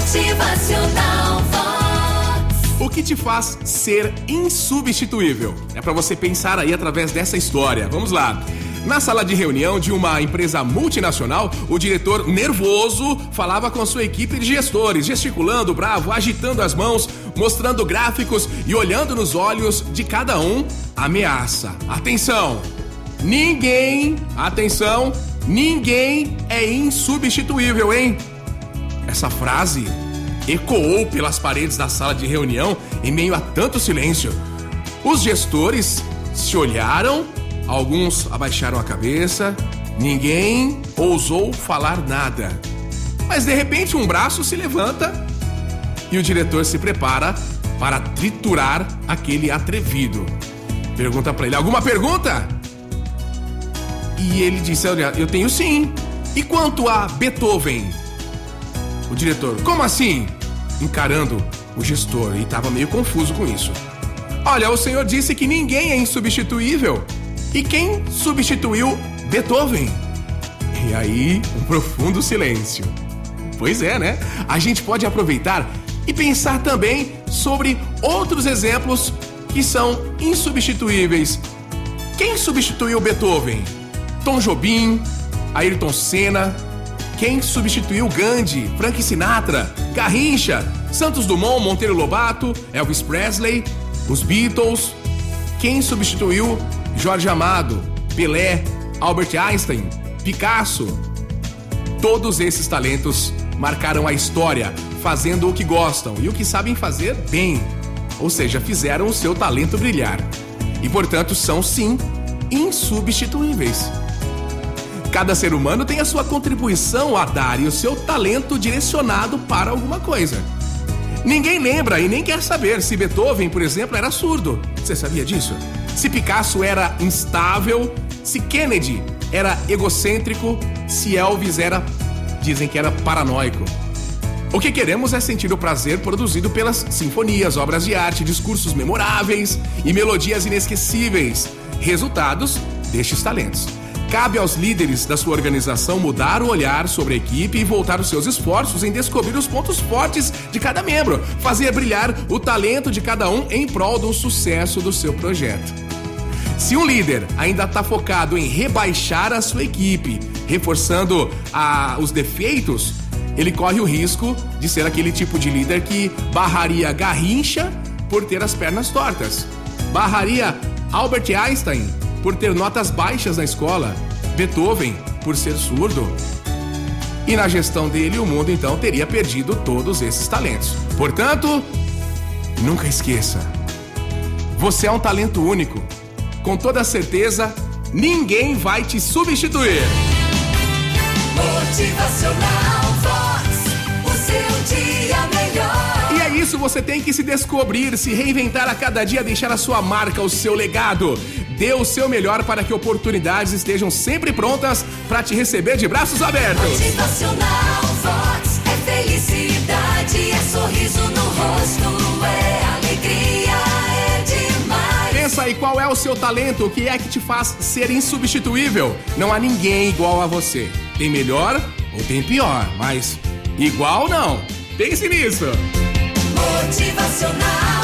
Motivacional Vox. O que te faz ser insubstituível? É pra você pensar aí através dessa história. Vamos lá. Na sala de reunião de uma empresa multinacional, o diretor nervoso falava com sua equipe de gestores, gesticulando bravo, agitando as mãos, mostrando gráficos e olhando nos olhos de cada um ameaça. Atenção! Ninguém, atenção, ninguém é insubstituível, hein? Essa frase ecoou pelas paredes da sala de reunião em meio a tanto silêncio. Os gestores se olharam, alguns abaixaram a cabeça, ninguém ousou falar nada. Mas de repente um braço se levanta e o diretor se prepara para triturar aquele atrevido. Pergunta para ele: alguma pergunta? E ele disse: Olha, eu tenho sim. E quanto a Beethoven? O diretor: Como assim? Encarando o gestor e estava meio confuso com isso. Olha, o senhor disse que ninguém é insubstituível. E quem substituiu Beethoven? E aí, um profundo silêncio. Pois é, né? A gente pode aproveitar e pensar também sobre outros exemplos que são insubstituíveis. Quem substituiu Beethoven? Tom Jobim, Ayrton Senna. Quem substituiu Gandhi? Frank Sinatra, Garrincha, Santos Dumont, Monteiro Lobato, Elvis Presley, os Beatles. Quem substituiu Jorge Amado, Pelé, Albert Einstein, Picasso? Todos esses talentos marcaram a história, fazendo o que gostam e o que sabem fazer bem. Ou seja, fizeram o seu talento brilhar. E, portanto, são sim insubstituíveis. Cada ser humano tem a sua contribuição a dar e o seu talento direcionado para alguma coisa. Ninguém lembra e nem quer saber se Beethoven, por exemplo, era surdo. Você sabia disso? Se Picasso era instável, se Kennedy era egocêntrico, se Elvis era, dizem que era paranoico. O que queremos é sentir o prazer produzido pelas sinfonias, obras de arte, discursos memoráveis e melodias inesquecíveis, resultados destes talentos. Cabe aos líderes da sua organização mudar o olhar sobre a equipe e voltar os seus esforços em descobrir os pontos fortes de cada membro, fazer brilhar o talento de cada um em prol do sucesso do seu projeto. Se um líder ainda está focado em rebaixar a sua equipe, reforçando a, os defeitos, ele corre o risco de ser aquele tipo de líder que barraria Garrincha por ter as pernas tortas, barraria Albert Einstein por ter notas baixas na escola, Beethoven por ser surdo. E na gestão dele, o mundo então teria perdido todos esses talentos. Portanto, nunca esqueça: você é um talento único. Com toda certeza, ninguém vai te substituir. Motivacional você tem que se descobrir, se reinventar a cada dia, deixar a sua marca, o seu legado. Dê o seu melhor para que oportunidades estejam sempre prontas para te receber de braços abertos. Motivacional Vox. É felicidade, é sorriso no rosto, é alegria, é demais. Pensa aí qual é o seu talento, o que é que te faz ser insubstituível. Não há ninguém igual a você. Tem melhor ou tem pior, mas igual não. Pense nisso. Motivacional